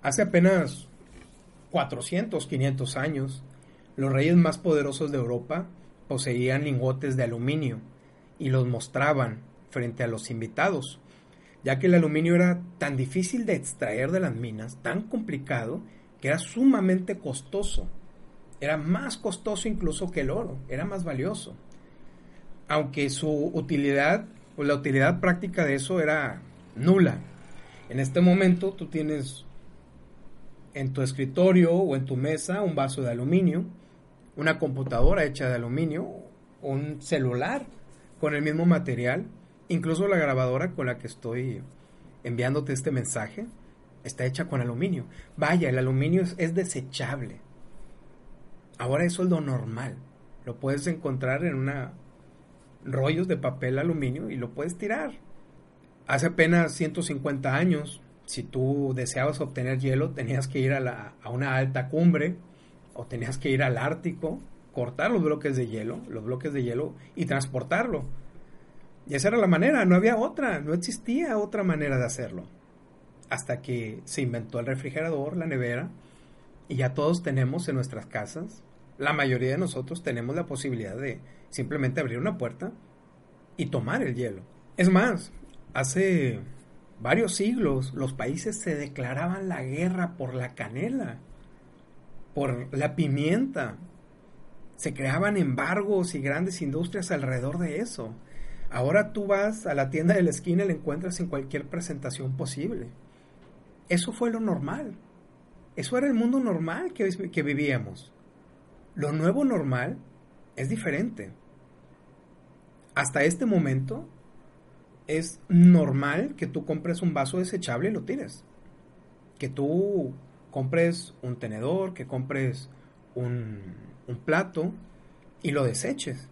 Hace apenas 400, 500 años, los reyes más poderosos de Europa poseían lingotes de aluminio y los mostraban frente a los invitados, ya que el aluminio era tan difícil de extraer de las minas, tan complicado, que era sumamente costoso. Era más costoso incluso que el oro, era más valioso. Aunque su utilidad, o la utilidad práctica de eso era nula. En este momento tú tienes en tu escritorio o en tu mesa un vaso de aluminio, una computadora hecha de aluminio, un celular con el mismo material, incluso la grabadora con la que estoy enviándote este mensaje está hecha con aluminio. Vaya, el aluminio es, desechable. Ahora eso es lo normal. Lo puedes encontrar en una rollos de papel aluminio y lo puedes tirar. Hace apenas 150 años si tú deseabas obtener hielo, tenías que ir a, la, a una alta cumbre o tenías que ir al Ártico, cortar los bloques de hielo, los bloques de hielo y transportarlo. Y esa era la manera, no había otra, no existía otra manera de hacerlo. Hasta que se inventó el refrigerador, la nevera, y ya todos tenemos en nuestras casas, la mayoría de nosotros tenemos la posibilidad de simplemente abrir una puerta y tomar el hielo. Es más, hace varios siglos los países se declaraban la guerra por la canela, por la pimienta. Se creaban embargos y grandes industrias alrededor de eso. Ahora tú vas a la tienda de la esquina y la encuentras en cualquier presentación posible. Eso fue lo normal. Eso era el mundo normal que, que vivíamos. Lo nuevo normal es diferente. Hasta este momento, es normal que tú compres un vaso desechable y lo tires. Que tú compres un tenedor, que compres un, plato y lo deseches.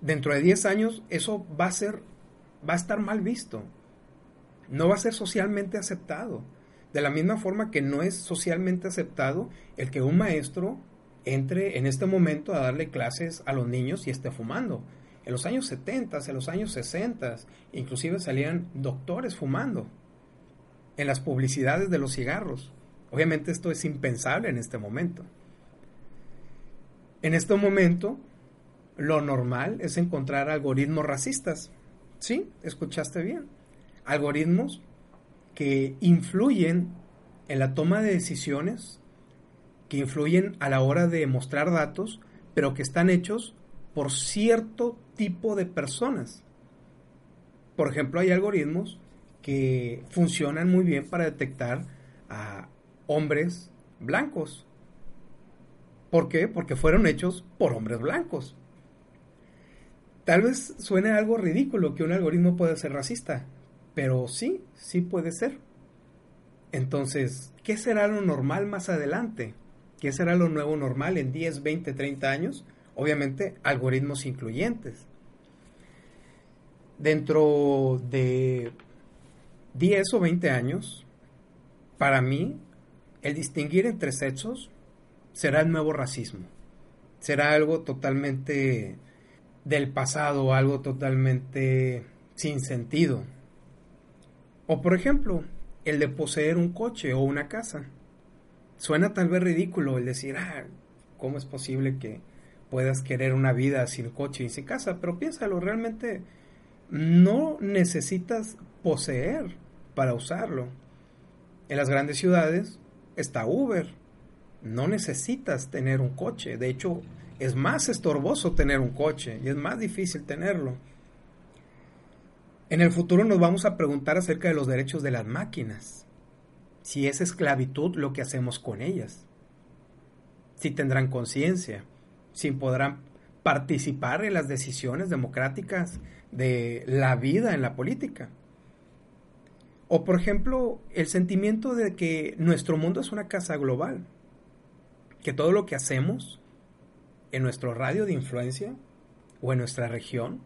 Dentro de 10 años eso va a ser, va a estar mal visto. No va a ser socialmente aceptado. De la misma forma que no es socialmente aceptado el que un maestro entre en este momento a darle clases a los niños y esté fumando. En los años 70, en los años 60, inclusive salían doctores fumando en las publicidades de los cigarros. Obviamente esto es impensable en este momento. En este momento, lo normal es encontrar algoritmos racistas. Sí, escuchaste bien. Algoritmos que influyen en la toma de decisiones, que influyen a la hora de mostrar datos, pero que están hechos por cierto tipo de personas. Por ejemplo, hay algoritmos que funcionan muy bien para detectar a hombres blancos. ¿Por qué? Porque fueron hechos por hombres blancos. Tal vez suene algo ridículo que un algoritmo pueda ser racista, pero sí, sí puede ser. Entonces, ¿qué será lo normal más adelante? ¿Qué será lo nuevo normal en 10, 20, 30 años? Obviamente algoritmos incluyentes. Dentro de 10 o 20 años, para mí, el distinguir entre sexos será el nuevo racismo. Será algo totalmente del pasado, algo totalmente sin sentido. O por ejemplo, el de poseer un coche o una casa. Suena tal vez ridículo el decir, ah, ¿cómo es posible que puedas querer una vida sin coche y sin casa, pero piénsalo, realmente no necesitas poseer para usarlo. En las grandes ciudades está Uber, no necesitas tener un coche, de hecho es más estorboso tener un coche y es más difícil tenerlo. En el futuro nos vamos a preguntar acerca de los derechos de las máquinas, si es esclavitud lo que hacemos con ellas, si tendrán conciencia, si podrán participar en las decisiones democráticas de la vida en la política. O por ejemplo, el sentimiento de que nuestro mundo es una casa global, que todo lo que hacemos en nuestro radio de influencia o en nuestra región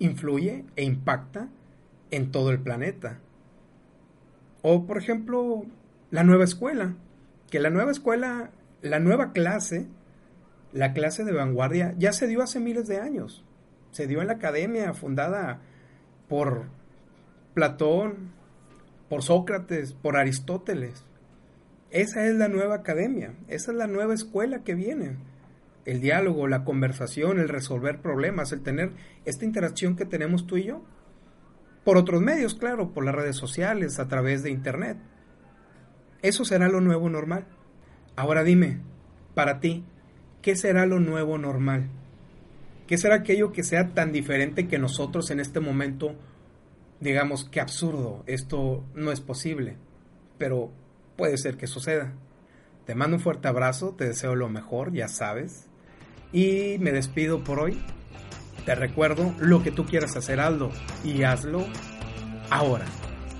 influye e impacta en todo el planeta. O por ejemplo, la nueva escuela, que la nueva escuela, la nueva clase la clase de vanguardia ya se dio hace miles de años. Se dio en la academia fundada por Platón, por Sócrates, por Aristóteles. Esa es la nueva academia, esa es la nueva escuela que viene. El diálogo, la conversación, el resolver problemas, el tener esta interacción que tenemos tú y yo. Por otros medios, claro, por las redes sociales, a través de Internet. Eso será lo nuevo normal. Ahora dime, para ti, ¿qué será lo nuevo normal? ¿Qué será aquello que sea tan diferente que nosotros en este momento digamos qué absurdo, esto no es posible? Pero puede ser que suceda. Te mando un fuerte abrazo, te deseo lo mejor, ya sabes. Y me despido por hoy. Te recuerdo lo que tú quieras hacer, Aldo, y hazlo ahora.